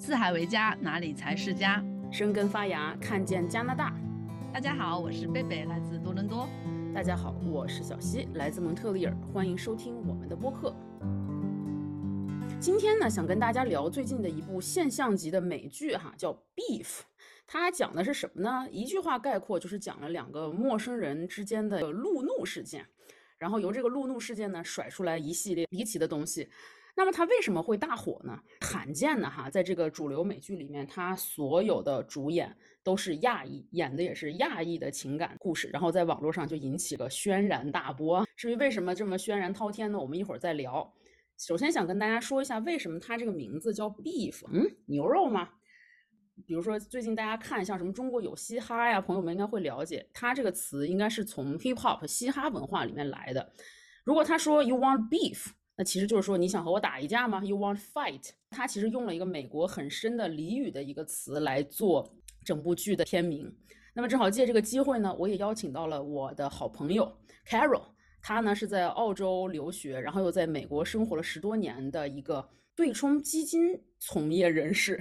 四海为家，哪里才是家？生根发芽，看见加拿大。大家好，我是贝贝，来自多伦多。大家好，我是小西，来自蒙特利尔。欢迎收听我们的播客。今天呢，想跟大家聊最近的一部现象级的美剧，哈，叫《Beef》。它讲的是什么呢？一句话概括，就是讲了两个陌生人之间的路怒事件，然后由这个路怒事件呢，甩出来一系列离奇的东西。那么它为什么会大火呢？罕见的哈，在这个主流美剧里面，它所有的主演都是亚裔，演的也是亚裔的情感故事，然后在网络上就引起了轩然大波。至于为什么这么轩然滔天呢？我们一会儿再聊。首先想跟大家说一下，为什么它这个名字叫 beef？嗯，牛肉吗？比如说最近大家看像什么中国有嘻哈呀，朋友们应该会了解，它这个词应该是从 hip hop 嘻哈文化里面来的。如果他说 you want beef？那其实就是说，你想和我打一架吗？You want fight？他其实用了一个美国很深的俚语的一个词来做整部剧的片名。那么正好借这个机会呢，我也邀请到了我的好朋友 Carol，他呢是在澳洲留学，然后又在美国生活了十多年的一个对冲基金从业人士。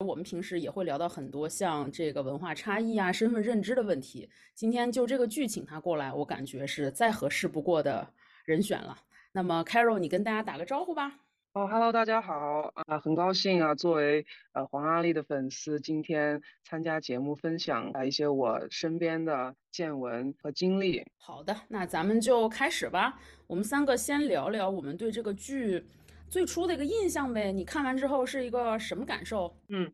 我们平时也会聊到很多像这个文化差异啊、身份认知的问题。今天就这个剧请他过来，我感觉是再合适不过的人选了。那么，Carol，你跟大家打个招呼吧。哦，Hello，大家好啊，很高兴啊，作为呃黄阿丽的粉丝，今天参加节目，分享啊一些我身边的见闻和经历。好的，那咱们就开始吧。我们三个先聊聊我们对这个剧最初的一个印象呗。你看完之后是一个什么感受？嗯，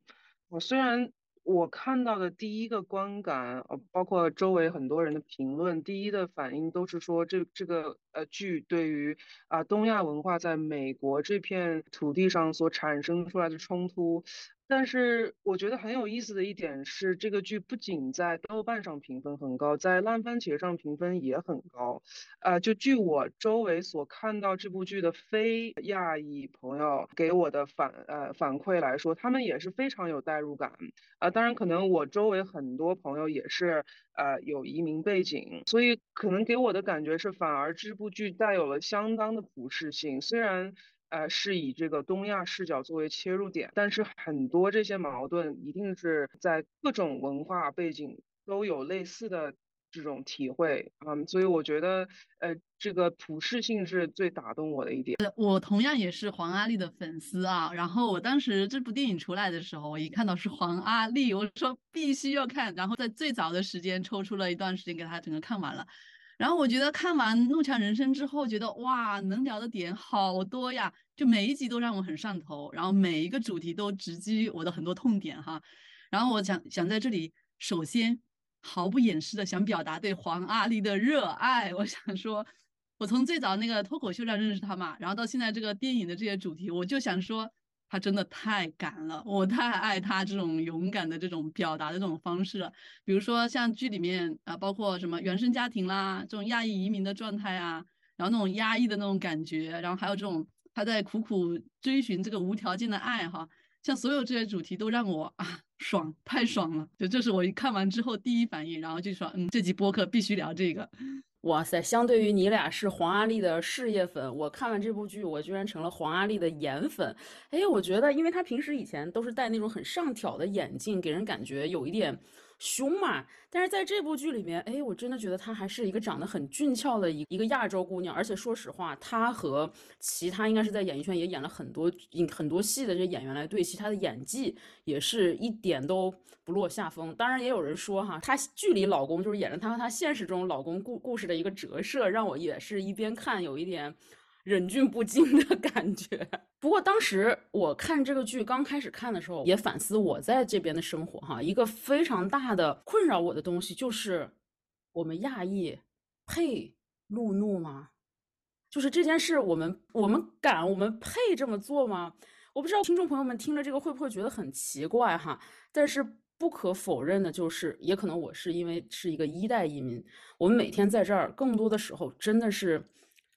我虽然。我看到的第一个观感，呃，包括周围很多人的评论，第一的反应都是说，这这个呃剧对于啊东亚文化在美国这片土地上所产生出来的冲突。但是我觉得很有意思的一点是，这个剧不仅在豆瓣上评分很高，在烂番茄上评分也很高。呃，就据我周围所看到这部剧的非亚裔朋友给我的反呃反馈来说，他们也是非常有代入感。啊，当然可能我周围很多朋友也是呃有移民背景，所以可能给我的感觉是，反而这部剧带有了相当的普适性。虽然。呃，是以这个东亚视角作为切入点，但是很多这些矛盾一定是在各种文化背景都有类似的这种体会啊，所以我觉得呃，这个普适性是最打动我的一点。我同样也是黄阿丽的粉丝啊，然后我当时这部电影出来的时候，我一看到是黄阿丽，我说必须要看，然后在最早的时间抽出了一段时间给他整个看完了。然后我觉得看完《怒呛人生》之后，觉得哇，能聊的点好多呀，就每一集都让我很上头，然后每一个主题都直击我的很多痛点哈。然后我想想在这里，首先毫不掩饰的想表达对黄阿丽的热爱。我想说，我从最早那个脱口秀上认识她嘛，然后到现在这个电影的这些主题，我就想说。他真的太敢了，我太爱他这种勇敢的这种表达的这种方式了。比如说像剧里面啊，包括什么原生家庭啦，这种亚裔移民的状态啊，然后那种压抑的那种感觉，然后还有这种他在苦苦追寻这个无条件的爱哈，像所有这些主题都让我啊爽，太爽了。就这是我一看完之后第一反应，然后就说嗯，这集播客必须聊这个。哇塞！相对于你俩是黄阿丽的事业粉，我看完这部剧，我居然成了黄阿丽的颜粉。哎，我觉得，因为她平时以前都是戴那种很上挑的眼镜，给人感觉有一点。凶嘛，但是在这部剧里面，哎，我真的觉得她还是一个长得很俊俏的一一个亚洲姑娘，而且说实话，她和其他应该是在演艺圈也演了很多很多戏的这些演员来对戏，她的演技也是一点都不落下风。当然，也有人说哈，她剧里老公就是演了她和她现实中老公故故事的一个折射，让我也是一边看有一点。忍俊不禁的感觉。不过当时我看这个剧刚开始看的时候，也反思我在这边的生活哈，一个非常大的困扰我的东西就是，我们亚裔配路怒吗？就是这件事，我们我们敢，我们配这么做吗？我不知道听众朋友们听了这个会不会觉得很奇怪哈？但是不可否认的就是，也可能我是因为是一个一代移民，我们每天在这儿，更多的时候真的是。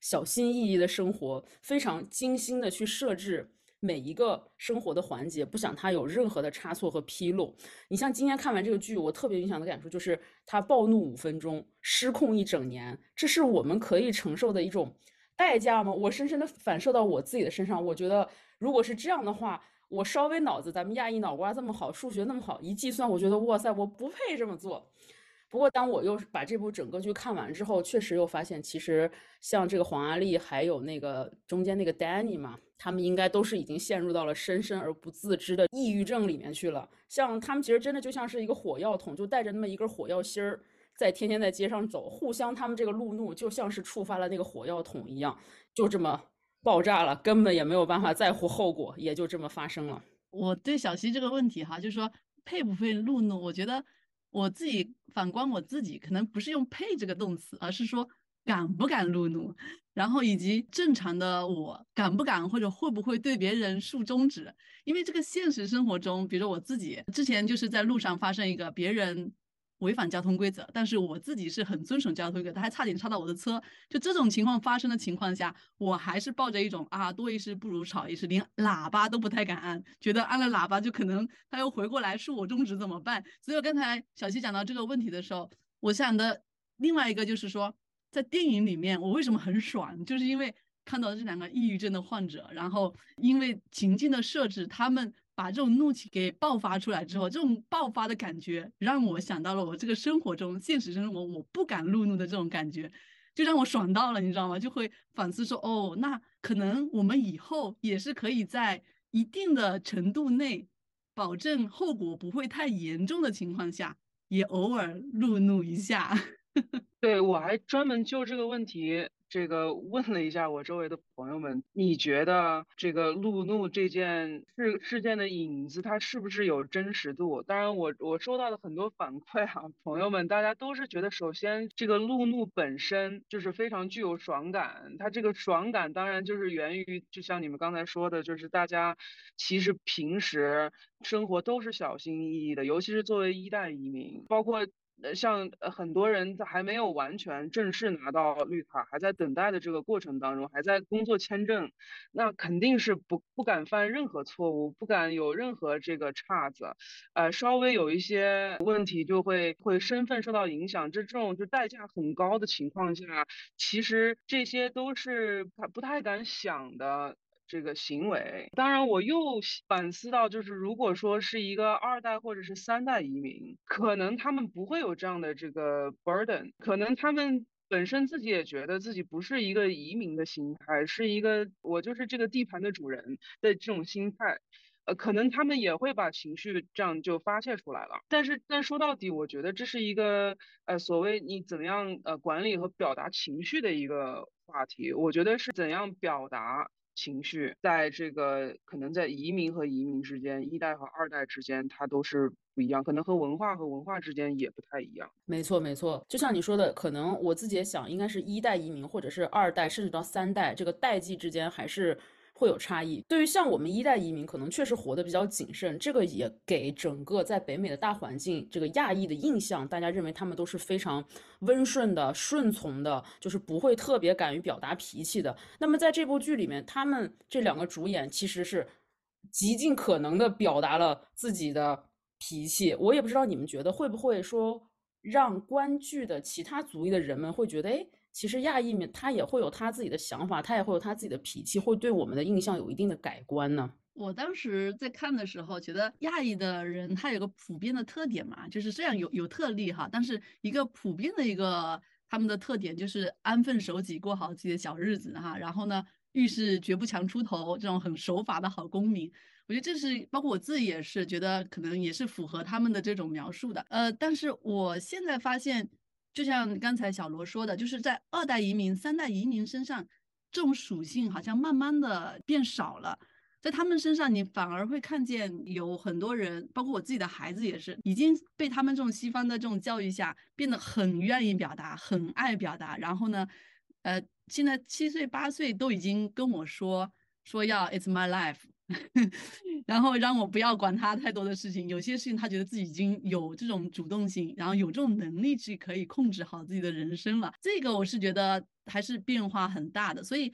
小心翼翼的生活，非常精心的去设置每一个生活的环节，不想它有任何的差错和纰漏。你像今天看完这个剧，我特别影响的感受就是他暴怒五分钟，失控一整年，这是我们可以承受的一种代价吗？我深深的反射到我自己的身上，我觉得如果是这样的话，我稍微脑子咱们亚裔脑瓜这么好，数学那么好，一计算，我觉得哇塞，我不配这么做。不过，当我又把这部整个剧看完之后，确实又发现，其实像这个黄阿丽，还有那个中间那个 Danny 嘛，他们应该都是已经陷入到了深深而不自知的抑郁症里面去了。像他们其实真的就像是一个火药桶，就带着那么一根火药芯儿，在天天在街上走，互相他们这个路怒就像是触发了那个火药桶一样，就这么爆炸了，根本也没有办法在乎后果，也就这么发生了。我对小溪这个问题哈，就是说配不配路怒，我觉得。我自己反观我自己，可能不是用“配”这个动词，而是说敢不敢路怒，然后以及正常的我敢不敢或者会不会对别人竖中指。因为这个现实生活中，比如说我自己之前就是在路上发生一个别人。违反交通规则，但是我自己是很遵守交通规则，他还差点超到我的车。就这种情况发生的情况下，我还是抱着一种啊多一事不如少一事，连喇叭都不太敢按，觉得按了喇叭就可能他又回过来恕我中指怎么办？所以刚才小七讲到这个问题的时候，我想的另外一个就是说，在电影里面我为什么很爽，就是因为看到这两个抑郁症的患者，然后因为情境的设置，他们。把这种怒气给爆发出来之后，这种爆发的感觉让我想到了我这个生活中现实生活我不敢怒怒的这种感觉，就让我爽到了，你知道吗？就会反思说，哦，那可能我们以后也是可以在一定的程度内，保证后果不会太严重的情况下，也偶尔怒怒一下。对我还专门就这个问题。这个问了一下我周围的朋友们，你觉得这个路怒这件事事件的影子，它是不是有真实度？当然，我我收到的很多反馈啊，朋友们大家都是觉得，首先这个路怒本身就是非常具有爽感，它这个爽感当然就是源于，就像你们刚才说的，就是大家其实平时生活都是小心翼翼的，尤其是作为一代移民，包括。呃，像很多人在还没有完全正式拿到绿卡，还在等待的这个过程当中，还在工作签证，那肯定是不不敢犯任何错误，不敢有任何这个岔子，呃，稍微有一些问题就会会身份受到影响，这这种就代价很高的情况下，其实这些都是他不太敢想的。这个行为，当然我又反思到，就是如果说是一个二代或者是三代移民，可能他们不会有这样的这个 burden，可能他们本身自己也觉得自己不是一个移民的心态，是一个我就是这个地盘的主人的这种心态，呃，可能他们也会把情绪这样就发泄出来了。但是，但说到底，我觉得这是一个呃所谓你怎么样呃管理和表达情绪的一个话题。我觉得是怎样表达。情绪在这个可能在移民和移民之间，一代和二代之间，它都是不一样，可能和文化和文化之间也不太一样。没错，没错，就像你说的，可能我自己也想，应该是一代移民或者是二代，甚至到三代，这个代际之间还是。会有差异。对于像我们一代移民，可能确实活得比较谨慎，这个也给整个在北美的大环境这个亚裔的印象，大家认为他们都是非常温顺的、顺从的，就是不会特别敢于表达脾气的。那么在这部剧里面，他们这两个主演其实是极尽可能的表达了自己的脾气。我也不知道你们觉得会不会说让观剧的其他族裔的人们会觉得，哎。其实亚裔们他也会有他自己的想法，他也会有他自己的脾气，会对我们的印象有一定的改观呢。我当时在看的时候，觉得亚裔的人他有个普遍的特点嘛，就是这样有有特例哈，但是一个普遍的一个他们的特点就是安分守己，过好自己的小日子哈。然后呢，遇事绝不强出头，这种很守法的好公民。我觉得这是包括我自己也是觉得可能也是符合他们的这种描述的。呃，但是我现在发现。就像刚才小罗说的，就是在二代移民、三代移民身上，这种属性好像慢慢的变少了。在他们身上，你反而会看见有很多人，包括我自己的孩子也是，已经被他们这种西方的这种教育下，变得很愿意表达，很爱表达。然后呢，呃，现在七岁八岁都已经跟我说说要 It's my life。然后让我不要管他太多的事情，有些事情他觉得自己已经有这种主动性，然后有这种能力去可以控制好自己的人生了。这个我是觉得还是变化很大的，所以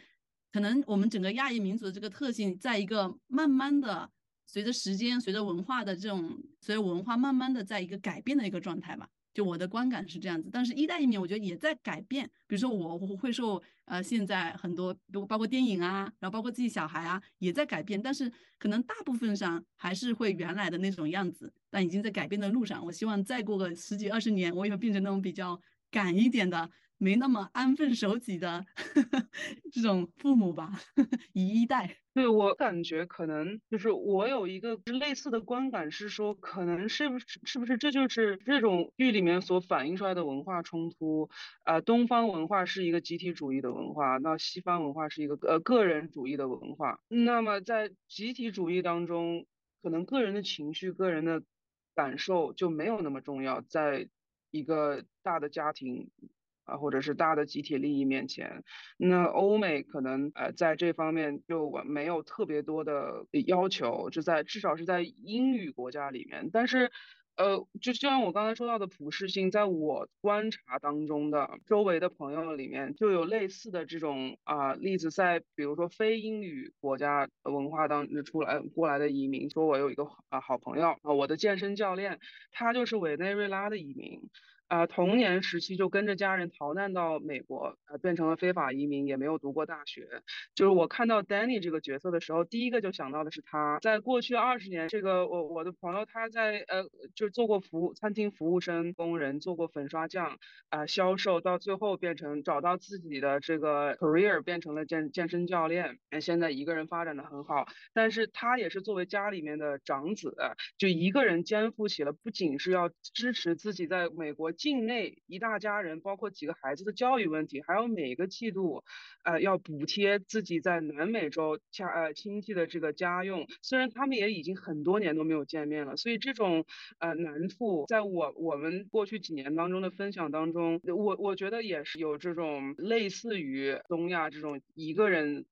可能我们整个亚裔民族的这个特性，在一个慢慢的随着时间、随着文化的这种随着文化慢慢的在一个改变的一个状态吧。就我的观感是这样子。但是一代移民，我觉得也在改变。比如说，我会受呃现在很多，包括电影啊，然后包括自己小孩啊，也在改变。但是可能大部分上还是会原来的那种样子，但已经在改变的路上。我希望再过个十几二十年，我也会变成那种比较赶一点的。没那么安分守己的 这种父母吧，一一代。对我感觉可能就是我有一个类似的观感是说，可能是不是是不是这就是这种剧里面所反映出来的文化冲突？啊，东方文化是一个集体主义的文化，那西方文化是一个呃个人主义的文化。那么在集体主义当中，可能个人的情绪、个人的感受就没有那么重要，在一个大的家庭。啊，或者是大的集体利益面前，那欧美可能呃在这方面就我没有特别多的要求，就在至少是在英语国家里面。但是，呃，就像我刚才说到的普适性，在我观察当中的周围的朋友里面，就有类似的这种啊例子，在比如说非英语国家文化当中出来过来的移民，说我有一个啊好朋友啊，我的健身教练，他就是委内瑞拉的移民。啊，童年时期就跟着家人逃难到美国，呃，变成了非法移民，也没有读过大学。就是我看到 Danny 这个角色的时候，第一个就想到的是他。在过去二十年，这个我我的朋友他在呃，就做过服务餐厅服务生、工人，做过粉刷匠，啊，销售，到最后变成找到自己的这个 career，变成了健健身教练。现在一个人发展的很好，但是他也是作为家里面的长子，就一个人肩负起了不仅是要支持自己在美国。境内一大家人，包括几个孩子的教育问题，还有每个季度，呃，要补贴自己在南美洲家呃亲戚的这个家用。虽然他们也已经很多年都没有见面了，所以这种呃难处，在我我们过去几年当中的分享当中，我我觉得也是有这种类似于东亚这种一个人。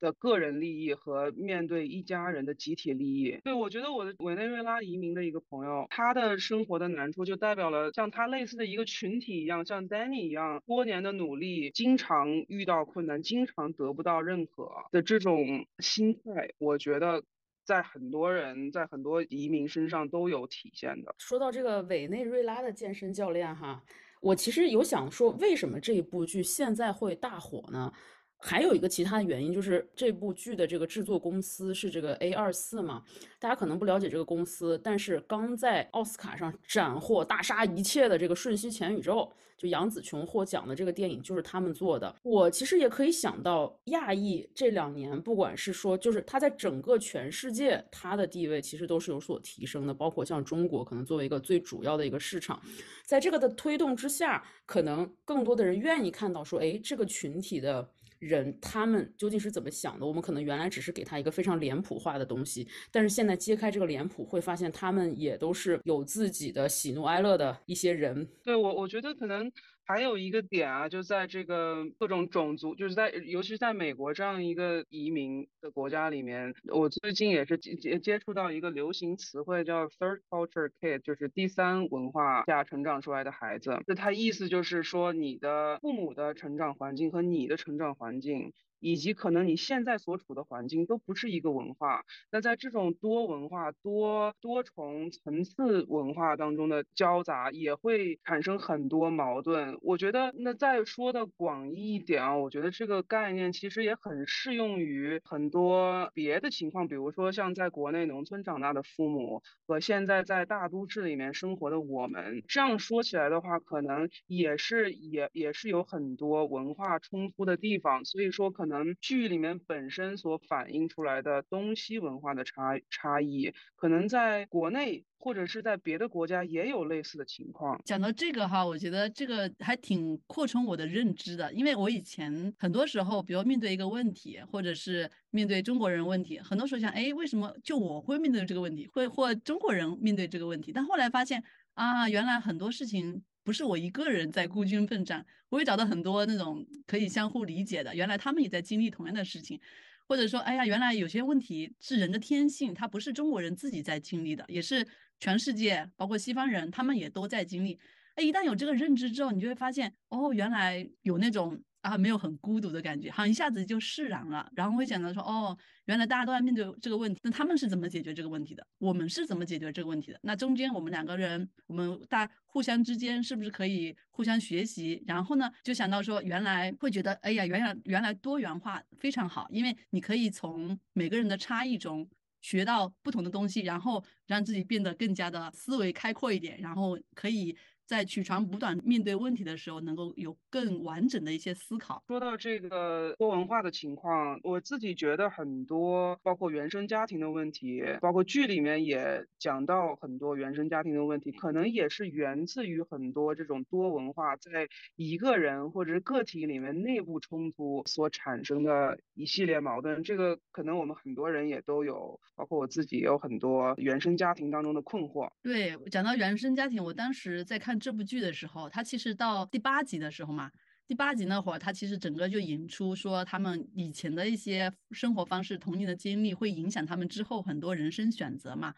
的个人利益和面对一家人的集体利益，对我觉得我的委内瑞拉移民的一个朋友，他的生活的难处就代表了像他类似的一个群体一样，像 Danny 一样多年的努力，经常遇到困难，经常得不到认可的这种心态，我觉得在很多人在很多移民身上都有体现的。说到这个委内瑞拉的健身教练哈，我其实有想说，为什么这一部剧现在会大火呢？还有一个其他的原因，就是这部剧的这个制作公司是这个 A 二四嘛，大家可能不了解这个公司，但是刚在奥斯卡上斩获大杀一切的这个《瞬息全宇宙》，就杨紫琼获奖的这个电影就是他们做的。我其实也可以想到，亚裔这两年，不管是说，就是它在整个全世界，它的地位其实都是有所提升的，包括像中国，可能作为一个最主要的一个市场，在这个的推动之下，可能更多的人愿意看到说，哎，这个群体的。人他们究竟是怎么想的？我们可能原来只是给他一个非常脸谱化的东西，但是现在揭开这个脸谱，会发现他们也都是有自己的喜怒哀乐的一些人。对我，我觉得可能。还有一个点啊，就在这个各种种族，就是在尤其是在美国这样一个移民的国家里面，我最近也是接接触到一个流行词汇叫 third culture kid，就是第三文化下成长出来的孩子。那它意思就是说，你的父母的成长环境和你的成长环境。以及可能你现在所处的环境都不是一个文化，那在这种多文化、多多重层次文化当中的交杂，也会产生很多矛盾。我觉得，那再说的广义一点啊，我觉得这个概念其实也很适用于很多别的情况，比如说像在国内农村长大的父母和现在在大都市里面生活的我们，这样说起来的话，可能也是也也是有很多文化冲突的地方，所以说可。可能剧里面本身所反映出来的东西文化的差差异，可能在国内或者是在别的国家也有类似的情况。讲到这个哈，我觉得这个还挺扩充我的认知的，因为我以前很多时候，比如面对一个问题，或者是面对中国人问题，很多时候想，哎，为什么就我会面对这个问题，会或中国人面对这个问题？但后来发现啊，原来很多事情。不是我一个人在孤军奋战，我会找到很多那种可以相互理解的。原来他们也在经历同样的事情，或者说，哎呀，原来有些问题是人的天性，它不是中国人自己在经历的，也是全世界，包括西方人，他们也都在经历。哎，一旦有这个认知之后，你就会发现，哦，原来有那种啊，没有很孤独的感觉，好像一下子就释然了，然后会想到说，哦，原来大家都在面对这个问题，那他们是怎么解决这个问题的？我们是怎么解决这个问题的？那中间我们两个人，我们大互相之间是不是可以互相学习？然后呢，就想到说，原来会觉得，哎呀，原来原来多元化非常好，因为你可以从每个人的差异中学到不同的东西，然后让自己变得更加的思维开阔一点，然后可以。在取长补短面对问题的时候，能够有更完整的一些思考。说到这个多文化的情况，我自己觉得很多，包括原生家庭的问题，包括剧里面也讲到很多原生家庭的问题，可能也是源自于很多这种多文化在一个人或者是个体里面内部冲突所产生的一系列矛盾。这个可能我们很多人也都有，包括我自己也有很多原生家庭当中的困惑。对，讲到原生家庭，我当时在看。这部剧的时候，他其实到第八集的时候嘛，第八集那会儿，他其实整个就引出说他们以前的一些生活方式、童年的经历会影响他们之后很多人生选择嘛。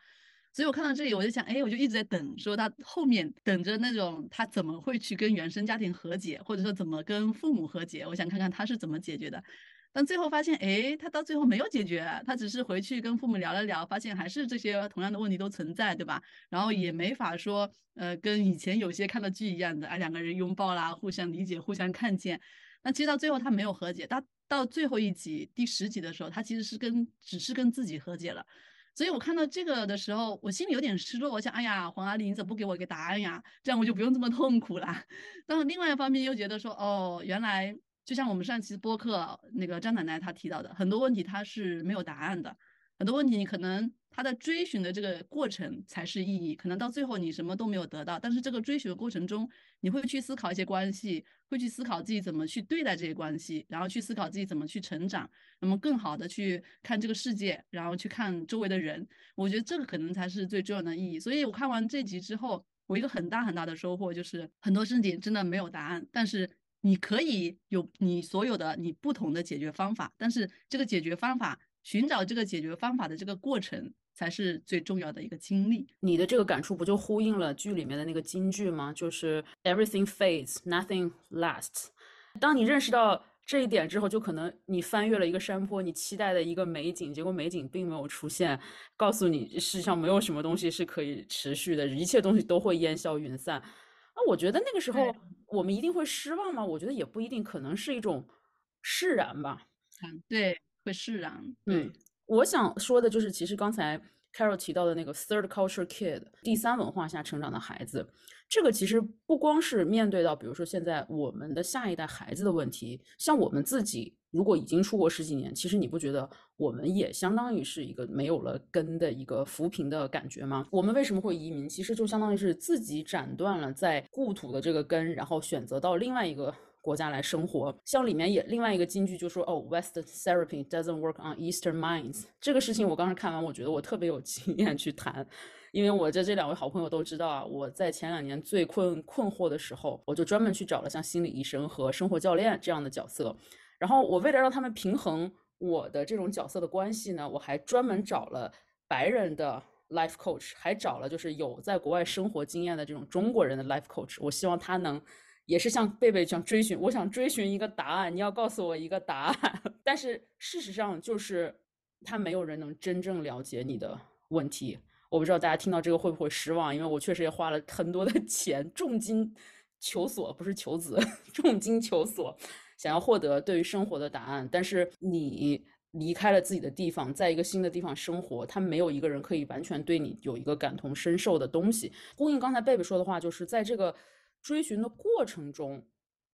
所以我看到这里，我就想，哎，我就一直在等，说他后面等着那种他怎么会去跟原生家庭和解，或者说怎么跟父母和解，我想看看他是怎么解决的。但最后发现，哎，他到最后没有解决，他只是回去跟父母聊了聊，发现还是这些同样的问题都存在，对吧？然后也没法说，呃，跟以前有些看的剧一样的，啊，两个人拥抱啦，互相理解，互相看见。那其实到最后他没有和解，他到最后一集第十集的时候，他其实是跟只是跟自己和解了。所以我看到这个的时候，我心里有点失落，我想，哎呀，黄阿丽，你怎么不给我一个答案呀？这样我就不用这么痛苦了。但是另外一方面又觉得说，哦，原来。就像我们上期播客那个张奶奶她提到的，很多问题她是没有答案的，很多问题你可能他的追寻的这个过程才是意义，可能到最后你什么都没有得到，但是这个追寻的过程中，你会去思考一些关系，会去思考自己怎么去对待这些关系，然后去思考自己怎么去成长，那么更好的去看这个世界，然后去看周围的人，我觉得这个可能才是最重要的意义。所以我看完这集之后，我一个很大很大的收获就是很多事情真的没有答案，但是。你可以有你所有的你不同的解决方法，但是这个解决方法，寻找这个解决方法的这个过程才是最重要的一个经历。你的这个感触不就呼应了剧里面的那个金句吗？就是 Everything fades, nothing lasts。当你认识到这一点之后，就可能你翻越了一个山坡，你期待的一个美景，结果美景并没有出现，告诉你世界上没有什么东西是可以持续的，一切东西都会烟消云散。那我觉得那个时候。我们一定会失望吗？我觉得也不一定，可能是一种释然吧。嗯，对，会释然。嗯，我想说的就是，其实刚才 Carol 提到的那个 third culture kid，第三文化下成长的孩子，这个其实不光是面对到，比如说现在我们的下一代孩子的问题，像我们自己如果已经出国十几年，其实你不觉得我们也相当于是一个没有了根的一个浮萍的感觉吗？我们为什么会移民？其实就相当于是自己斩断了在故土的这个根，然后选择到另外一个。国家来生活，像里面也另外一个金句就说哦，West therapy doesn't work on Eastern minds。这个事情我刚时看完，我觉得我特别有经验去谈，因为我这这两位好朋友都知道啊，我在前两年最困困惑的时候，我就专门去找了像心理医生和生活教练这样的角色，然后我为了让他们平衡我的这种角色的关系呢，我还专门找了白人的 life coach，还找了就是有在国外生活经验的这种中国人的 life coach，我希望他能。也是像贝贝这样追寻，我想追寻一个答案，你要告诉我一个答案。但是事实上就是，他没有人能真正了解你的问题。我不知道大家听到这个会不会失望，因为我确实也花了很多的 钱，重金求索，不是求子，重金求索，想要获得对于生活的答案。但是你离开了自己的地方，在一个新的地方生活，他没有一个人可以完全对你有一个感同身受的东西。呼应刚才贝贝说的话，就是在这个。追寻的过程中，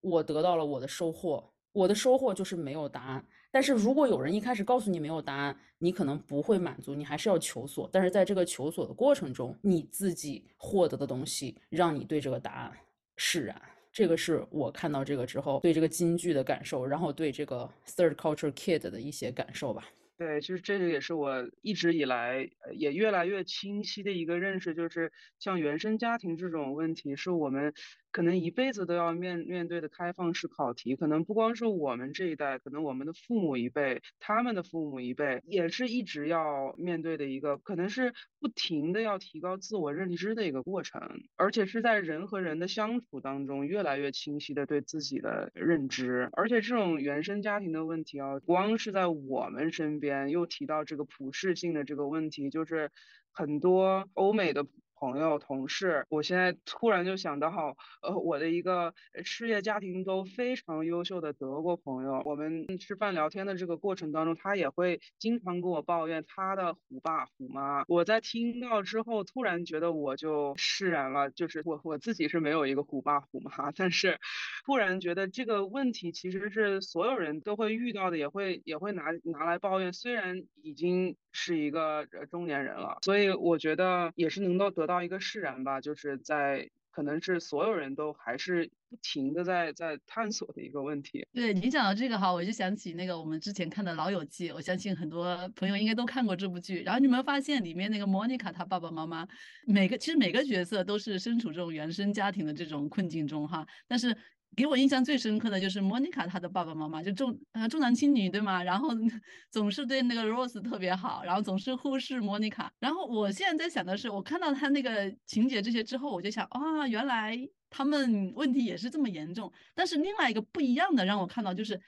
我得到了我的收获。我的收获就是没有答案。但是如果有人一开始告诉你没有答案，你可能不会满足，你还是要求索。但是在这个求索的过程中，你自己获得的东西，让你对这个答案释然。这个是我看到这个之后对这个京剧的感受，然后对这个 third culture kid 的一些感受吧。对，其实这个也是我一直以来也越来越清晰的一个认识，就是像原生家庭这种问题，是我们可能一辈子都要面面对的开放式考题，可能不光是我们这一代，可能我们的父母一辈，他们的父母一辈，也是一直要面对的一个，可能是不停的要提高自我认知的一个过程，而且是在人和人的相处当中，越来越清晰的对自己的认知，而且这种原生家庭的问题啊，光是在我们身边，又提到这个普适性的这个问题，就是很多欧美的。朋友、同事，我现在突然就想到，呃，我的一个事业家庭都非常优秀的德国朋友，我们吃饭聊天的这个过程当中，他也会经常跟我抱怨他的虎爸虎妈。我在听到之后，突然觉得我就释然了，就是我我自己是没有一个虎爸虎妈，但是突然觉得这个问题其实是所有人都会遇到的，也会也会拿拿来抱怨。虽然已经是一个中年人了，所以我觉得也是能够得。得到一个释然吧，就是在可能是所有人都还是不停的在在探索的一个问题。对你讲到这个哈，我就想起那个我们之前看的《老友记》，我相信很多朋友应该都看过这部剧。然后你有没有发现里面那个莫妮卡她爸爸妈妈，每个其实每个角色都是身处这种原生家庭的这种困境中哈，但是。给我印象最深刻的就是莫妮卡她的爸爸妈妈就重呃重男轻女对吗？然后 总是对那个 Rose 特别好，然后总是忽视莫妮卡。然后我现在在想的是，我看到他那个情节这些之后，我就想啊，原来他们问题也是这么严重。但是另外一个不一样的让我看到就是，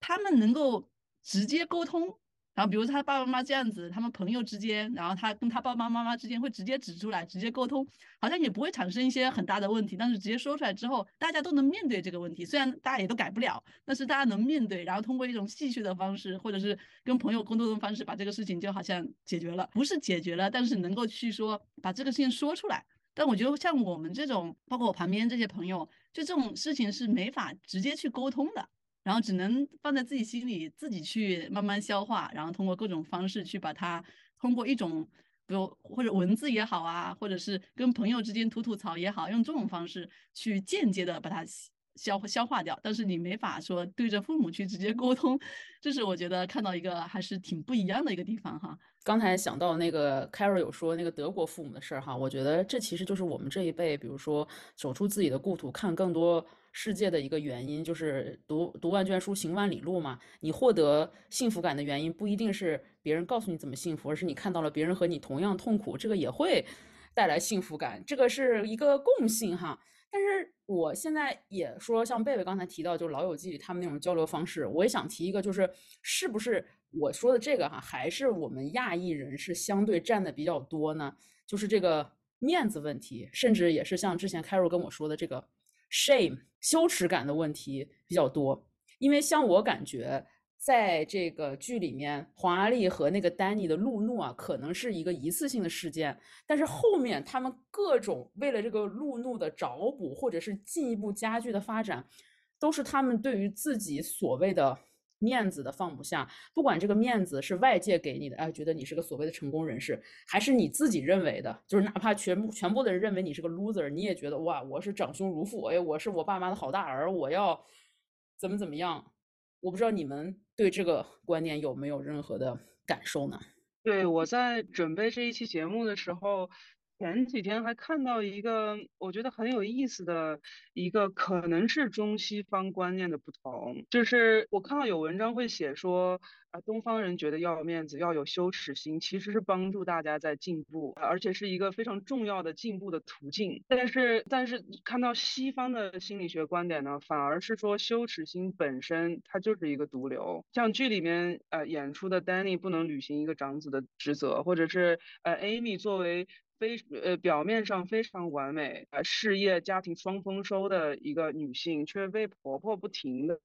他们能够直接沟通。然后，比如他爸爸妈妈这样子，他们朋友之间，然后他跟他爸爸妈妈之间会直接指出来，直接沟通，好像也不会产生一些很大的问题。但是直接说出来之后，大家都能面对这个问题，虽然大家也都改不了，但是大家能面对，然后通过一种戏谑的方式，或者是跟朋友沟通的方式，把这个事情就好像解决了，不是解决了，但是能够去说把这个事情说出来。但我觉得像我们这种，包括我旁边这些朋友，就这种事情是没法直接去沟通的。然后只能放在自己心里，自己去慢慢消化，然后通过各种方式去把它，通过一种，比如或者文字也好啊，或者是跟朋友之间吐吐槽也好，用这种方式去间接的把它消消化掉。但是你没法说对着父母去直接沟通，这是我觉得看到一个还是挺不一样的一个地方哈。刚才想到那个 Carol 有说那个德国父母的事儿哈，我觉得这其实就是我们这一辈，比如说走出自己的故土，看更多。世界的一个原因就是读读万卷书行万里路嘛。你获得幸福感的原因不一定是别人告诉你怎么幸福，而是你看到了别人和你同样痛苦，这个也会带来幸福感，这个是一个共性哈。但是我现在也说，像贝贝刚才提到，就老友记他们那种交流方式，我也想提一个，就是是不是我说的这个哈，还是我们亚裔人是相对占的比较多呢？就是这个面子问题，甚至也是像之前 Carol 跟我说的这个。Shame 羞耻感的问题比较多，因为像我感觉，在这个剧里面，黄阿丽和那个丹尼的路怒啊，可能是一个一次性的事件，但是后面他们各种为了这个路怒的找补，或者是进一步加剧的发展，都是他们对于自己所谓的。面子的放不下，不管这个面子是外界给你的，哎，觉得你是个所谓的成功人士，还是你自己认为的，就是哪怕全部全部的人认为你是个 loser，你也觉得哇，我是长兄如父，哎，我是我爸妈的好大儿，我要怎么怎么样？我不知道你们对这个观念有没有任何的感受呢？对，我在准备这一期节目的时候。前几天还看到一个我觉得很有意思的一个，可能是中西方观念的不同，就是我看到有文章会写说，啊，东方人觉得要面子，要有羞耻心，其实是帮助大家在进步，而且是一个非常重要的进步的途径。但是，但是看到西方的心理学观点呢，反而是说羞耻心本身它就是一个毒瘤。像剧里面呃演出的 Danny 不能履行一个长子的职责，或者是呃 Amy 作为。非呃表面上非常完美啊，事业家庭双丰收的一个女性，却被婆婆不停的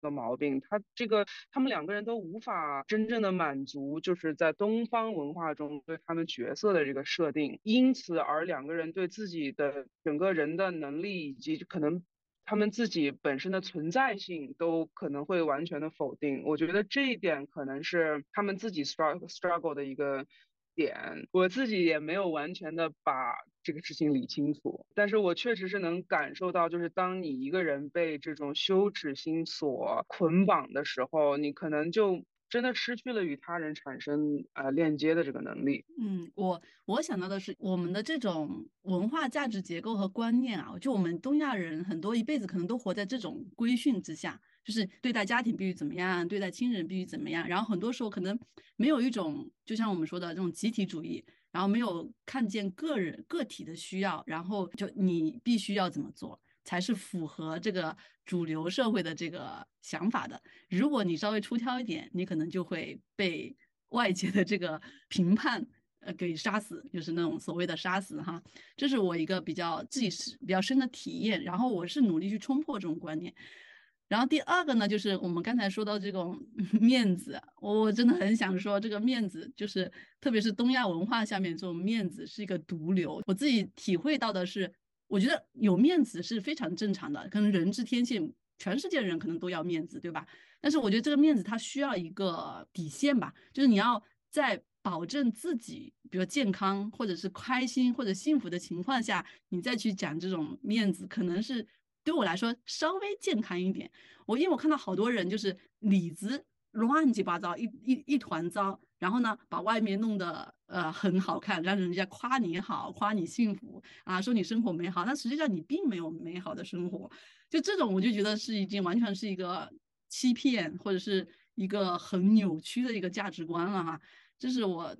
的毛病，她这个他们两个人都无法真正的满足，就是在东方文化中对他们角色的这个设定，因此而两个人对自己的整个人的能力以及可能他们自己本身的存在性都可能会完全的否定。我觉得这一点可能是他们自己 struggle struggle 的一个。点我自己也没有完全的把这个事情理清楚，但是我确实是能感受到，就是当你一个人被这种羞耻心所捆绑的时候，你可能就。真的失去了与他人产生呃链接的这个能力。嗯，我我想到的是我们的这种文化价值结构和观念啊，就我们东亚人很多一辈子可能都活在这种规训之下，就是对待家庭必须怎么样，对待亲人必须怎么样，然后很多时候可能没有一种就像我们说的这种集体主义，然后没有看见个人个体的需要，然后就你必须要怎么做。才是符合这个主流社会的这个想法的。如果你稍微出挑一点，你可能就会被 外界的这个评判呃给杀死，就是那种所谓的杀死哈。这是我一个比较自己是比较深的体验。然后我是努力去冲破这种观念。然后第二个呢，就是我们刚才说到这种 面子，我真的很想说，这个面子就是特别是东亚文化下面这种面子是一个毒瘤。我自己体会到的是。我觉得有面子是非常正常的，可能人之天性，全世界人可能都要面子，对吧？但是我觉得这个面子它需要一个底线吧，就是你要在保证自己，比如健康或者是开心或者幸福的情况下，你再去讲这种面子，可能是对我来说稍微健康一点。我因为我看到好多人就是里子乱七八糟，一一一团糟。然后呢，把外面弄得呃很好看，让人家夸你好，夸你幸福啊，说你生活美好，但实际上你并没有美好的生活。就这种，我就觉得是已经完全是一个欺骗，或者是一个很扭曲的一个价值观了哈。这是我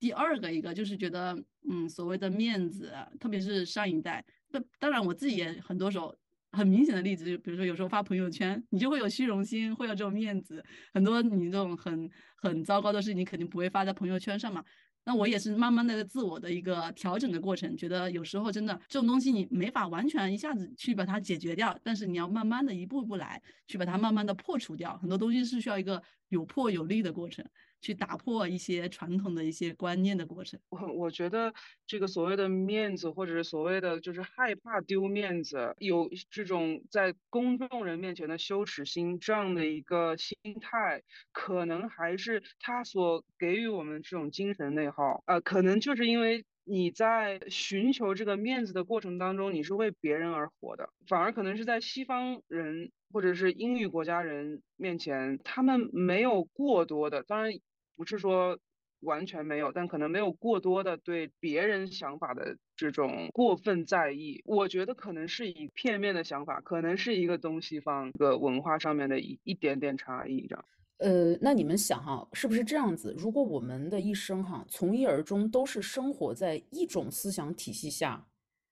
第二个一个，就是觉得嗯，所谓的面子，特别是上一代，那当然我自己也很多时候。很明显的例子，就比如说有时候发朋友圈，你就会有虚荣心，会有这种面子。很多你这种很很糟糕的事情，你肯定不会发在朋友圈上嘛。那我也是慢慢的自我的一个调整的过程，觉得有时候真的这种东西你没法完全一下子去把它解决掉，但是你要慢慢的一步一步来，去把它慢慢的破除掉。很多东西是需要一个有破有立的过程。去打破一些传统的一些观念的过程。我我觉得这个所谓的面子，或者是所谓的就是害怕丢面子，有这种在公众人面前的羞耻心这样的一个心态，可能还是他所给予我们这种精神内耗。呃，可能就是因为你在寻求这个面子的过程当中，你是为别人而活的，反而可能是在西方人或者是英语国家人面前，他们没有过多的，当然。不是说完全没有，但可能没有过多的对别人想法的这种过分在意。我觉得可能是以片面的想法，可能是一个东西方的文化上面的一一点点差异这样。呃，那你们想哈，是不是这样子？如果我们的一生哈，从一而终都是生活在一种思想体系下，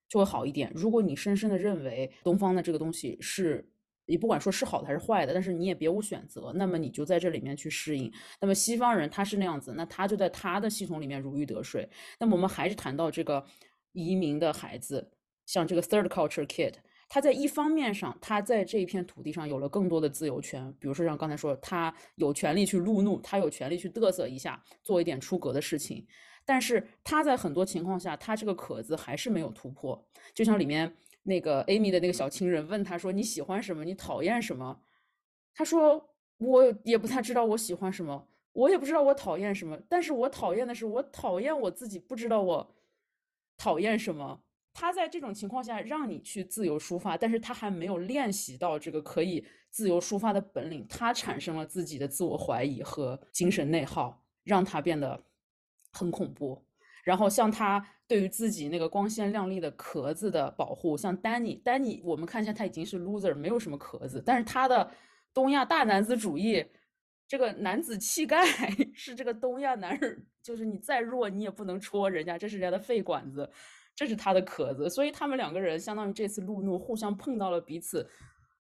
就会好一点。如果你深深的认为东方的这个东西是。你不管说是好的还是坏的，但是你也别无选择，那么你就在这里面去适应。那么西方人他是那样子，那他就在他的系统里面如鱼得水。那么我们还是谈到这个移民的孩子，像这个 third culture kid，他在一方面上，他在这一片土地上有了更多的自由权，比如说像刚才说，他有权利去路怒，他有权利去嘚瑟一下，做一点出格的事情。但是他在很多情况下，他这个壳子还是没有突破，就像里面。那个 Amy 的那个小情人问他说：“你喜欢什么？你讨厌什么？”他说：“我也不太知道我喜欢什么，我也不知道我讨厌什么。但是我讨厌的是，我讨厌我自己，不知道我讨厌什么。”他在这种情况下让你去自由抒发，但是他还没有练习到这个可以自由抒发的本领，他产生了自己的自我怀疑和精神内耗，让他变得很恐怖。然后像他对于自己那个光鲜亮丽的壳子的保护，像丹尼，丹尼我们看一下他已经是 loser，没有什么壳子，但是他的东亚大男子主义，这个男子气概 是这个东亚男人，就是你再弱你也不能戳人家，这是人家的肺管子，这是他的壳子，所以他们两个人相当于这次路怒互相碰到了彼此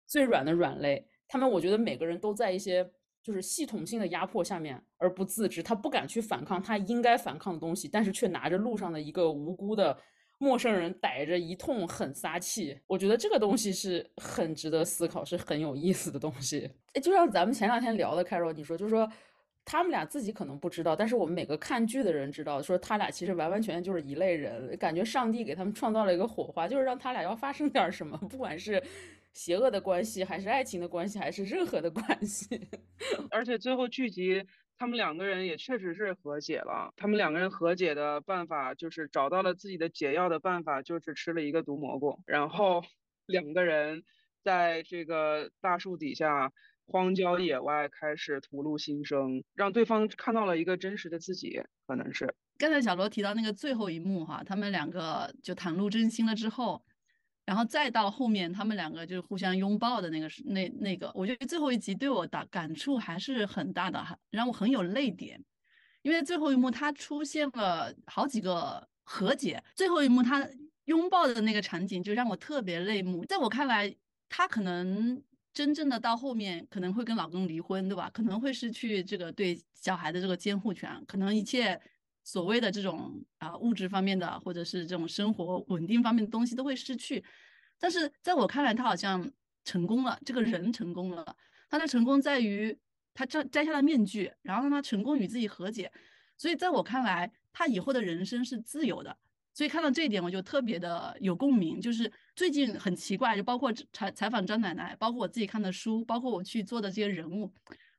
最软的软肋，他们我觉得每个人都在一些。就是系统性的压迫下面而不自知，他不敢去反抗他应该反抗的东西，但是却拿着路上的一个无辜的陌生人逮着一通狠撒气。我觉得这个东西是很值得思考，是很有意思的东西。就像咱们前两天聊的开 a 你说就是说他们俩自己可能不知道，但是我们每个看剧的人知道，说他俩其实完完全全就是一类人，感觉上帝给他们创造了一个火花，就是让他俩要发生点什么，不管是。邪恶的关系，还是爱情的关系，还是任何的关系？而且最后剧集，他们两个人也确实是和解了。他们两个人和解的办法，就是找到了自己的解药的办法，就是吃了一个毒蘑菇，然后两个人在这个大树底下荒郊野外开始吐露心声，让对方看到了一个真实的自己，可能是。刚才小罗提到那个最后一幕哈，他们两个就袒露真心了之后，然后再到后面他们两个就是互相拥抱的那个那那个，我觉得最后一集对我的感触还是很大的，让我很有泪点。因为最后一幕他出现了好几个和解，最后一幕他拥抱的那个场景就让我特别泪目。在我看来，他可能真正的到后面可能会跟老公离婚，对吧？可能会失去这个对小孩的这个监护权，可能一切。所谓的这种啊物质方面的，或者是这种生活稳定方面的东西都会失去，但是在我看来，他好像成功了，这个人成功了，他的成功在于他摘摘下了面具，然后让他成功与自己和解，所以在我看来，他以后的人生是自由的，所以看到这一点我就特别的有共鸣。就是最近很奇怪，就包括采采访张奶奶，包括我自己看的书，包括我去做的这些人物。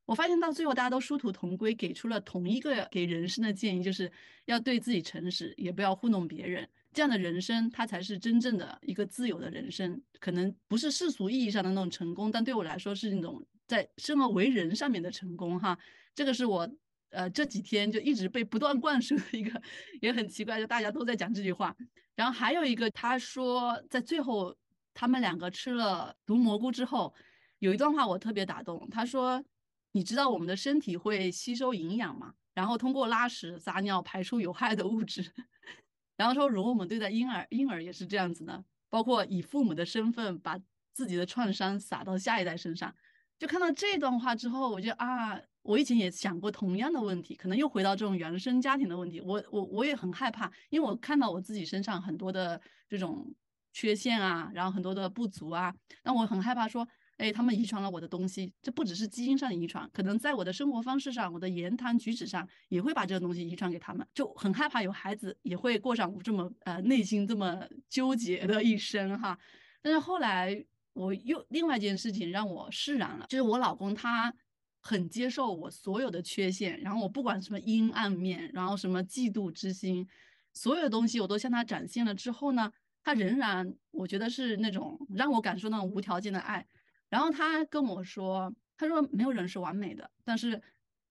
我发现到最后，大家都殊途同归，给出了同一个给人生的建议，就是要对自己诚实，也不要糊弄别人。这样的人生，它才是真正的一个自由的人生。可能不是世俗意义上的那种成功，但对我来说是那种在生而为人上面的成功。哈，这个是我呃这几天就一直被不断灌输的一个，也很奇怪，就大家都在讲这句话。然后还有一个，他说在最后他们两个吃了毒蘑菇之后，有一段话我特别打动，他说。你知道我们的身体会吸收营养吗？然后通过拉屎、撒尿排出有害的物质。然后说，如果我们对待婴儿，婴儿也是这样子的，包括以父母的身份把自己的创伤撒到下一代身上。就看到这段话之后，我觉得啊，我以前也想过同样的问题，可能又回到这种原生家庭的问题。我我我也很害怕，因为我看到我自己身上很多的这种缺陷啊，然后很多的不足啊，那我很害怕说。哎，他们遗传了我的东西，这不只是基因上的遗传，可能在我的生活方式上、我的言谈举止上，也会把这个东西遗传给他们。就很害怕有孩子也会过上这么呃内心这么纠结的一生哈。但是后来我又另外一件事情让我释然了，就是我老公他很接受我所有的缺陷，然后我不管什么阴暗面，然后什么嫉妒之心，所有的东西我都向他展现了之后呢，他仍然我觉得是那种让我感受那种无条件的爱。然后他跟我说：“他说没有人是完美的，但是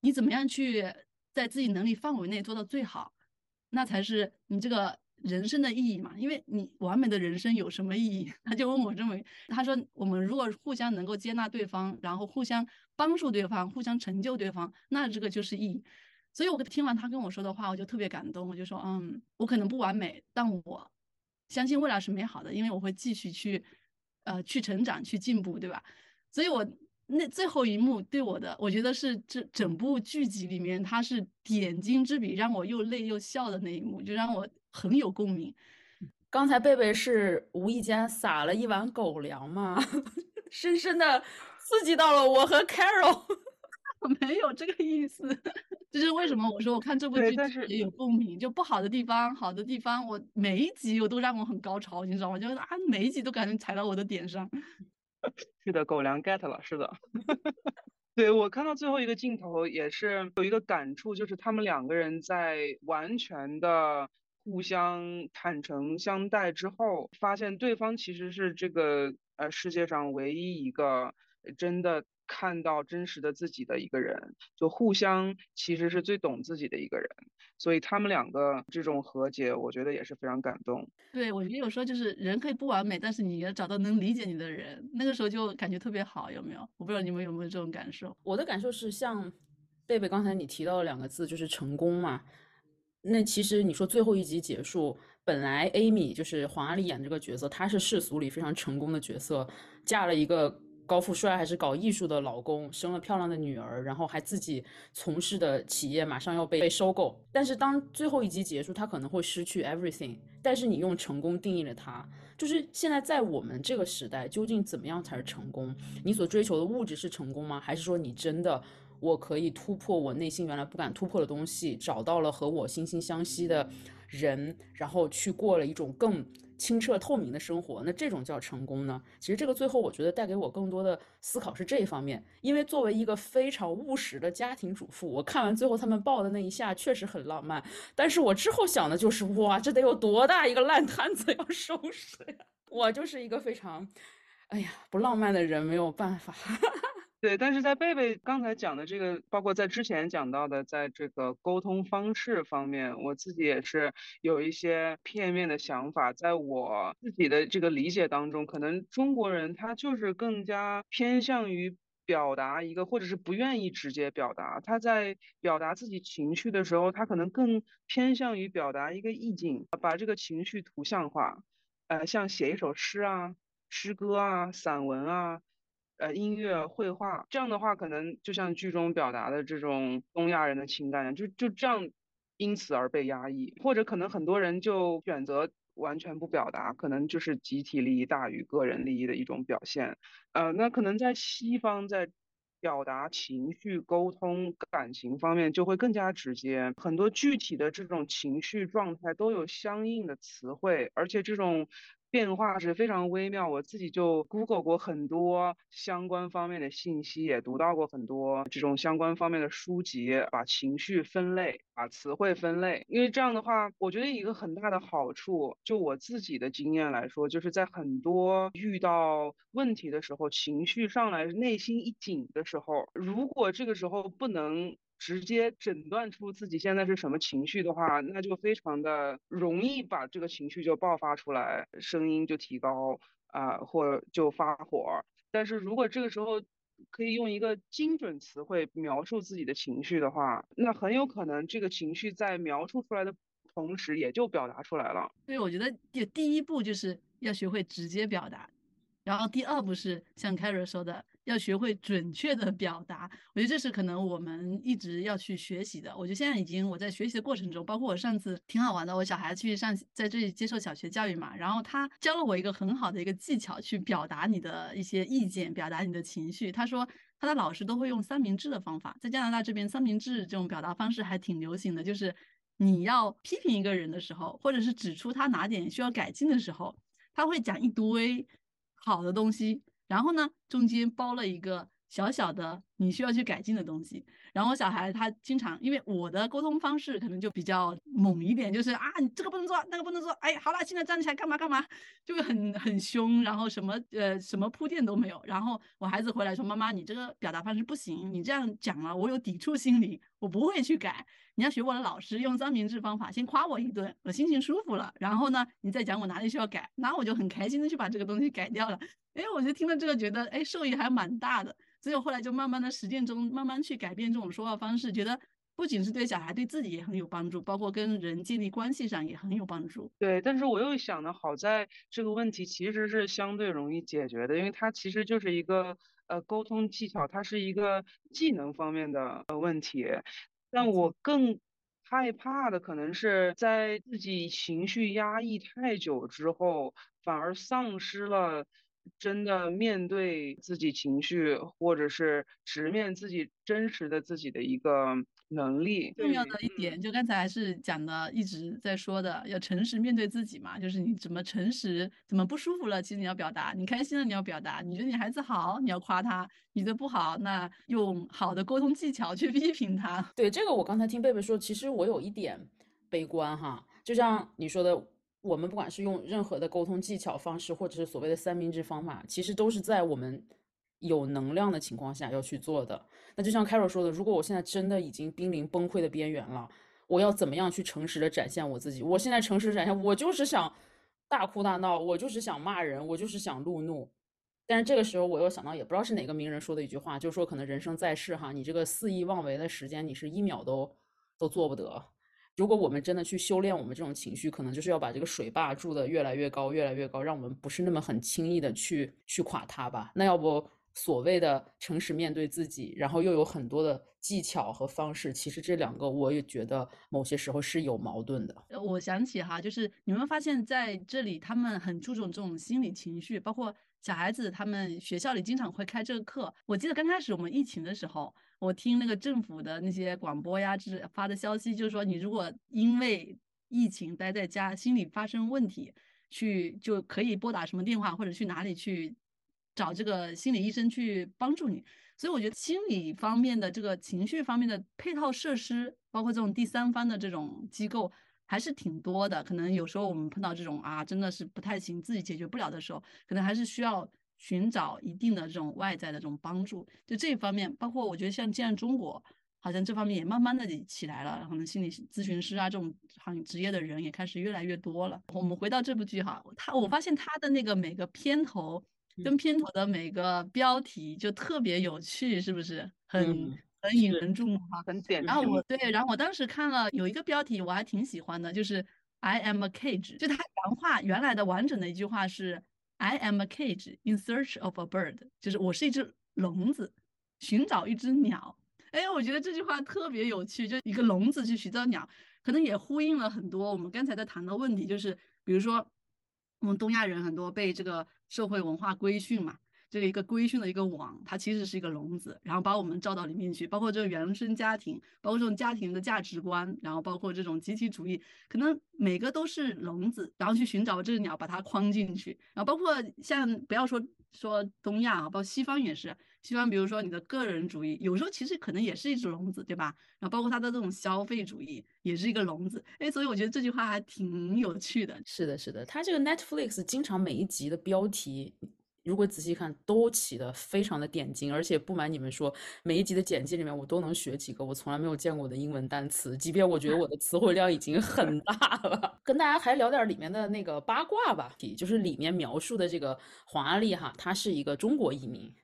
你怎么样去在自己能力范围内做到最好，那才是你这个人生的意义嘛。因为你完美的人生有什么意义？” 他就问我这么，他说：“我们如果互相能够接纳对方，然后互相帮助对方，互相成就对方，那这个就是意义。”所以我听完他跟我说的话，我就特别感动。我就说：“嗯，我可能不完美，但我相信未来是美好的，因为我会继续去。”呃，去成长，去进步，对吧？所以，我那最后一幕对我的，我觉得是这整部剧集里面，它是点睛之笔，让我又泪又笑的那一幕，就让我很有共鸣。刚才贝贝是无意间撒了一碗狗粮吗？深深的刺激到了我和 Carol。我 没有这个意思，就是为什么我说我看这部剧也有共鸣，就不好的地方，好的地方，我每一集我都让我很高潮，你知道吗？就是啊，每一集都感觉踩到我的点上。是的，狗粮 get 了，是的。对我看到最后一个镜头也是有一个感触，就是他们两个人在完全的互相坦诚相待之后，发现对方其实是这个呃世界上唯一一个真的。看到真实的自己的一个人，就互相其实是最懂自己的一个人，所以他们两个这种和解，我觉得也是非常感动。对，我觉得有时候就是人可以不完美，但是你要找到能理解你的人，那个时候就感觉特别好，有没有？我不知道你们有没有这种感受。我的感受是，像贝贝刚才你提到的两个字，就是成功嘛。那其实你说最后一集结束，本来 Amy 就是黄阿丽演这个角色，她是世俗里非常成功的角色，嫁了一个。高富帅还是搞艺术的老公，生了漂亮的女儿，然后还自己从事的企业马上要被被收购。但是当最后一集结束，他可能会失去 everything。但是你用成功定义了他，就是现在在我们这个时代，究竟怎么样才是成功？你所追求的物质是成功吗？还是说你真的我可以突破我内心原来不敢突破的东西，找到了和我惺惺相惜的人，然后去过了一种更。清澈透明的生活，那这种叫成功呢？其实这个最后，我觉得带给我更多的思考是这一方面。因为作为一个非常务实的家庭主妇，我看完最后他们抱的那一下确实很浪漫。但是我之后想的就是，哇，这得有多大一个烂摊子要收拾呀！我就是一个非常，哎呀，不浪漫的人，没有办法。对，但是在贝贝刚才讲的这个，包括在之前讲到的，在这个沟通方式方面，我自己也是有一些片面的想法。在我自己的这个理解当中，可能中国人他就是更加偏向于表达一个，或者是不愿意直接表达。他在表达自己情绪的时候，他可能更偏向于表达一个意境，把这个情绪图像化，呃，像写一首诗啊、诗歌啊、散文啊。呃，音乐、绘画这样的话，可能就像剧中表达的这种东亚人的情感，就就这样，因此而被压抑，或者可能很多人就选择完全不表达，可能就是集体利益大于个人利益的一种表现。呃，那可能在西方，在表达情绪、沟通感情方面就会更加直接，很多具体的这种情绪状态都有相应的词汇，而且这种。变化是非常微妙，我自己就 Google 过很多相关方面的信息，也读到过很多这种相关方面的书籍，把情绪分类，把词汇分类。因为这样的话，我觉得一个很大的好处，就我自己的经验来说，就是在很多遇到问题的时候，情绪上来，内心一紧的时候，如果这个时候不能。直接诊断出自己现在是什么情绪的话，那就非常的容易把这个情绪就爆发出来，声音就提高啊，或就发火。但是如果这个时候可以用一个精准词汇描述自己的情绪的话，那很有可能这个情绪在描述出来的同时也就表达出来了。所以我觉得第第一步就是要学会直接表达，然后第二步是像凯瑞说的。要学会准确的表达，我觉得这是可能我们一直要去学习的。我觉得现在已经我在学习的过程中，包括我上次挺好玩的，我小孩去上在这里接受小学教育嘛，然后他教了我一个很好的一个技巧，去表达你的一些意见，表达你的情绪。他说他的老师都会用三明治的方法，在加拿大这边三明治这种表达方式还挺流行的，就是你要批评一个人的时候，或者是指出他哪点需要改进的时候，他会讲一堆好的东西。然后呢，中间包了一个小小的你需要去改进的东西。然后小孩他经常，因为我的沟通方式可能就比较猛一点，就是啊，你这个不能做，那个不能做，哎，好了，现在站起来干嘛干嘛，就会很很凶，然后什么呃什么铺垫都没有。然后我孩子回来说，妈妈，你这个表达方式不行，你这样讲了，我有抵触心理，我不会去改。你要学我的老师用三明治方法，先夸我一顿，我心情舒服了，然后呢，你再讲我哪里需要改，那我就很开心的去把这个东西改掉了。哎，我就听了这个，觉得哎，受益还蛮大的。所以我后来就慢慢的实践中，慢慢去改变这种说话方式，觉得不仅是对小孩，对自己也很有帮助，包括跟人建立关系上也很有帮助。对，但是我又想呢，好在这个问题其实是相对容易解决的，因为它其实就是一个呃沟通技巧，它是一个技能方面的问题。但我更害怕的可能是在自己情绪压抑太久之后，反而丧失了。真的面对自己情绪，或者是直面自己真实的自己的一个能力。重要的一点，就刚才还是讲的，一直在说的，要诚实面对自己嘛。就是你怎么诚实，怎么不舒服了，其实你要表达；你开心了，你要表达；你觉得你孩子好，你要夸他；你觉得不好，那用好的沟通技巧去批评他。对这个，我刚才听贝贝说，其实我有一点悲观哈，就像你说的。我们不管是用任何的沟通技巧方式，或者是所谓的三明治方法，其实都是在我们有能量的情况下要去做的。那就像 Carol 说的，如果我现在真的已经濒临崩溃的边缘了，我要怎么样去诚实的展现我自己？我现在诚实展现，我就是想大哭大闹，我就是想骂人，我就是想怒怒。但是这个时候，我又想到，也不知道是哪个名人说的一句话，就是说可能人生在世哈，你这个肆意妄为的时间，你是一秒都都做不得。如果我们真的去修炼我们这种情绪，可能就是要把这个水坝筑得越来越高，越来越高，让我们不是那么很轻易的去去垮它吧。那要不所谓的诚实面对自己，然后又有很多的技巧和方式，其实这两个我也觉得某些时候是有矛盾的。我想起哈，就是你们发现在这里，他们很注重这种心理情绪，包括小孩子，他们学校里经常会开这个课。我记得刚开始我们疫情的时候。我听那个政府的那些广播呀，就是发的消息，就是说你如果因为疫情待在家，心理发生问题，去就可以拨打什么电话，或者去哪里去找这个心理医生去帮助你。所以我觉得心理方面的这个情绪方面的配套设施，包括这种第三方的这种机构，还是挺多的。可能有时候我们碰到这种啊，真的是不太行，自己解决不了的时候，可能还是需要寻找一定的这种外在的这种帮助。就这一方面，包括我觉得像现在中国。好像这方面也慢慢的起来了，可能心理咨询师啊这种行业职业的人也开始越来越多了。我们回到这部剧哈，他我发现他的那个每个片头跟片头的每个标题就特别有趣，是不是？很很引人注目哈，很点。然后我对，然后我当时看了有一个标题我还挺喜欢的，就是 I am a cage，就它原话原来的完整的一句话是 I am a cage in search of a bird，就是我是一只笼子，寻找一只鸟。哎，我觉得这句话特别有趣，就一个笼子去寻找鸟，可能也呼应了很多我们刚才在谈的问题，就是比如说我们东亚人很多被这个社会文化规训嘛。这个一个规训的一个网，它其实是一个笼子，然后把我们罩到里面去，包括这个原生家庭，包括这种家庭的价值观，然后包括这种集体主义，可能每个都是笼子，然后去寻找这只鸟，把它框进去，然后包括像不要说说东亚啊，包括西方也是，西方比如说你的个人主义，有时候其实可能也是一只笼子，对吧？然后包括他的这种消费主义也是一个笼子，哎，所以我觉得这句话还挺有趣的。是的，是的，他这个 Netflix 经常每一集的标题。如果仔细看，都起的非常的点睛，而且不瞒你们说，每一集的简介里面我都能学几个我从来没有见过的英文单词，即便我觉得我的词汇量已经很大了。跟大家还聊点里面的那个八卦吧，就是里面描述的这个黄阿丽哈，她是一个中国移民，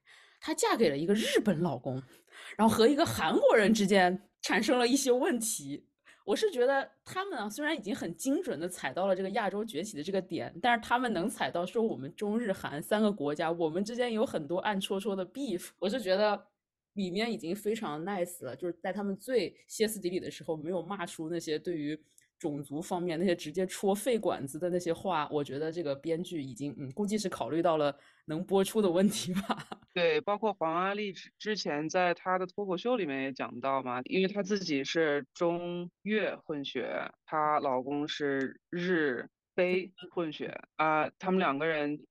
她嫁给了一个日本老公，然后和一个韩国人之间产生了一些问题。我是觉得他们啊，虽然已经很精准的踩到了这个亚洲崛起的这个点，但是他们能踩到说我们中日韩三个国家，我们之间有很多暗戳戳的 beef。我是觉得里面已经非常 nice 了，就是在他们最歇斯底里的时候，没有骂出那些对于。种族方面那些直接戳肺管子的那些话，我觉得这个编剧已经嗯，估计是考虑到了能播出的问题吧。对，包括黄阿丽之之前在她的脱口秀里面也讲到嘛，因为她自己是中越混血，她老公是日非混血啊，他们两个人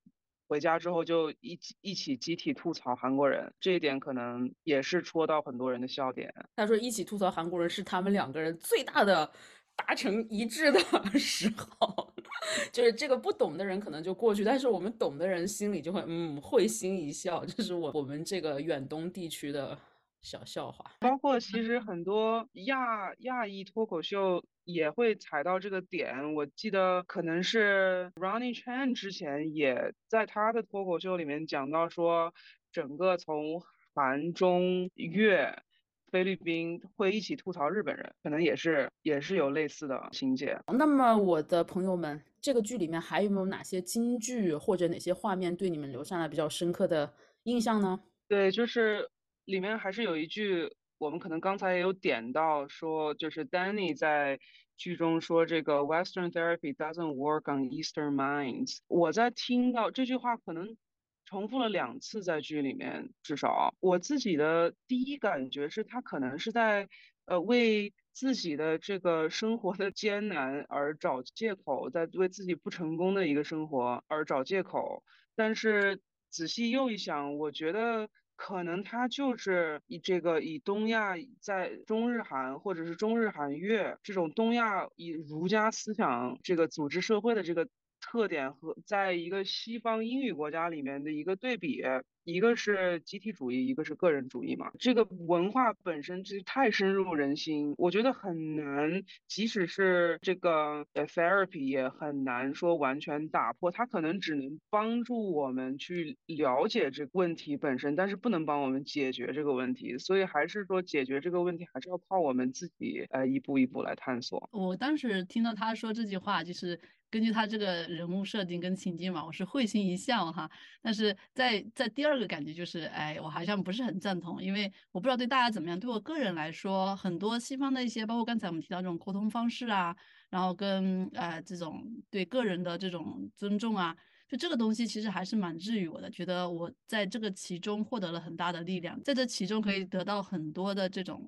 回家之后就一起一起集体吐槽韩国人，这一点可能也是戳到很多人的笑点。他说一起吐槽韩国人是他们两个人最大的。达成一致的 时候，就是这个不懂的人可能就过去，但是我们懂的人心里就会嗯会心一笑，这是我我们这个远东地区的小笑话。包括其实很多亚亚裔脱口秀也会踩到这个点。我记得可能是 Ronnie Chan 之前也在他的脱口秀里面讲到说，整个从韩中越。菲律宾会一起吐槽日本人，可能也是也是有类似的情节。那么，我的朋友们，这个剧里面还有没有哪些金句或者哪些画面对你们留下了比较深刻的印象呢？对，就是里面还是有一句，我们可能刚才也有点到，说就是 Danny 在剧中说这个 Western therapy doesn't work on Eastern minds。我在听到这句话，可能。重复了两次在剧里面，至少我自己的第一感觉是他可能是在呃为自己的这个生活的艰难而找借口，在为自己不成功的一个生活而找借口。但是仔细又一想，我觉得可能他就是以这个以东亚在中日韩或者是中日韩越这种东亚以儒家思想这个组织社会的这个。特点和在一个西方英语国家里面的一个对比，一个是集体主义，一个是个人主义嘛。这个文化本身其实太深入人心，我觉得很难，即使是这个呃 therapy 也很难说完全打破。它可能只能帮助我们去了解这个问题本身，但是不能帮我们解决这个问题。所以还是说解决这个问题，还是要靠我们自己呃一步一步来探索。我当时听到他说这句话，就是。根据他这个人物设定跟情境嘛，我是会心一笑哈。但是在在第二个感觉就是，哎，我好像不是很赞同，因为我不知道对大家怎么样。对我个人来说，很多西方的一些，包括刚才我们提到这种沟通方式啊，然后跟呃这种对个人的这种尊重啊，就这个东西其实还是蛮治愈我的。觉得我在这个其中获得了很大的力量，在这其中可以得到很多的这种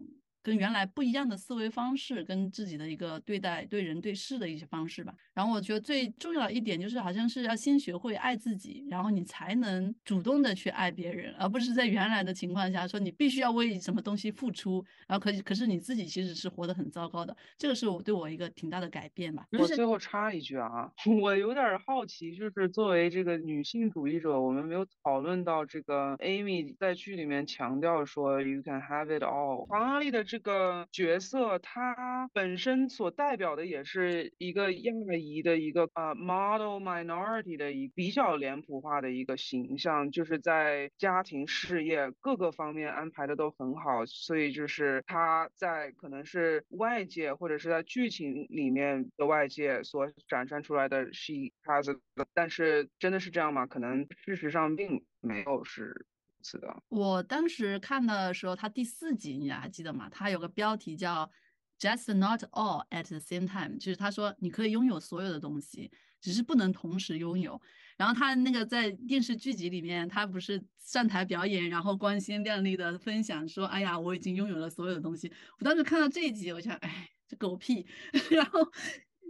跟原来不一样的思维方式，跟自己的一个对待对人对事的一些方式吧。然后我觉得最重要一点就是，好像是要先学会爱自己，然后你才能主动的去爱别人，而不是在原来的情况下说你必须要为什么东西付出，然后可可是你自己其实是活得很糟糕的。这个是我对我一个挺大的改变吧。我最后插一句啊，我有点好奇，就是作为这个女性主义者，我们没有讨论到这个 Amy 在剧里面强调说 You can have it all。黄阿丽的这个角色，他本身所代表的也是一个亚裔的一个呃 model minority 的一比较脸谱化的一个形象，就是在家庭事业各个方面安排的都很好，所以就是他在可能是外界或者是在剧情里面的外界所展现出来的 she has，但是真的是这样吗？可能事实上并没有是。是的，我当时看的时候，它第四集你还记得吗？它有个标题叫 “Just Not All at the Same Time”，就是他说你可以拥有所有的东西，只是不能同时拥有。然后他那个在电视剧集里面，他不是上台表演，然后光鲜亮丽的分享说：“哎呀，我已经拥有了所有的东西。”我当时看到这一集，我想，哎，这狗屁！然后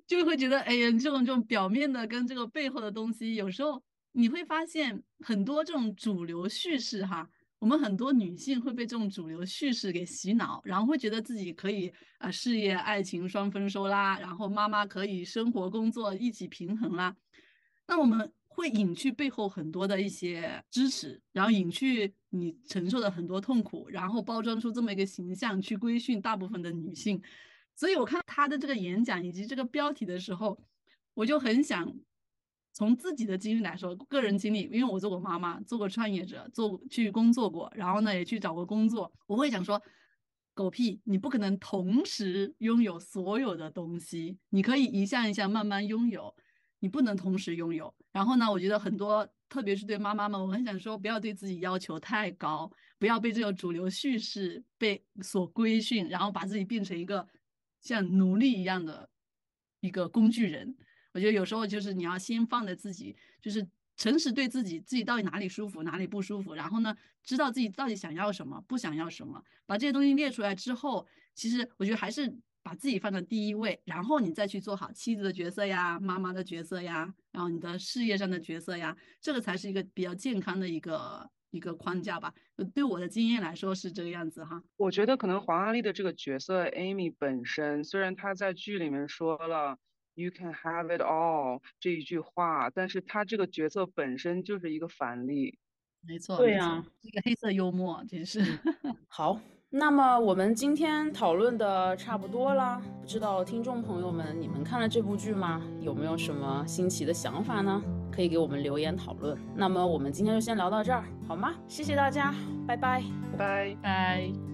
就会觉得，哎呀，这种这种表面的跟这个背后的东西，有时候。你会发现很多这种主流叙事哈，我们很多女性会被这种主流叙事给洗脑，然后会觉得自己可以啊事业爱情双丰收啦，然后妈妈可以生活工作一起平衡啦。那我们会隐去背后很多的一些支持，然后隐去你承受的很多痛苦，然后包装出这么一个形象去规训大部分的女性。所以我看他的这个演讲以及这个标题的时候，我就很想。从自己的经历来说，个人经历，因为我做过妈妈，做过创业者，做去工作过，然后呢也去找过工作，我会想说，狗屁，你不可能同时拥有所有的东西，你可以一项一项慢慢拥有，你不能同时拥有。然后呢，我觉得很多，特别是对妈妈们，我很想说，不要对自己要求太高，不要被这个主流叙事被所规训，然后把自己变成一个像奴隶一样的一个工具人。我觉得有时候就是你要先放在自己，就是诚实对自己，自己到底哪里舒服，哪里不舒服，然后呢，知道自己到底想要什么，不想要什么，把这些东西列出来之后，其实我觉得还是把自己放在第一位，然后你再去做好妻子的角色呀，妈妈的角色呀，然后你的事业上的角色呀，这个才是一个比较健康的一个一个框架吧。对我的经验来说是这个样子哈。我觉得可能黄阿丽的这个角色 Amy 本身，虽然她在剧里面说了。You can have it all 这一句话，但是他这个角色本身就是一个反例，没错，对呀，一个黑色幽默，真是。好，那么我们今天讨论的差不多啦，不知道听众朋友们，你们看了这部剧吗？有没有什么新奇的想法呢？可以给我们留言讨论。那么我们今天就先聊到这儿，好吗？谢谢大家，拜拜，拜拜。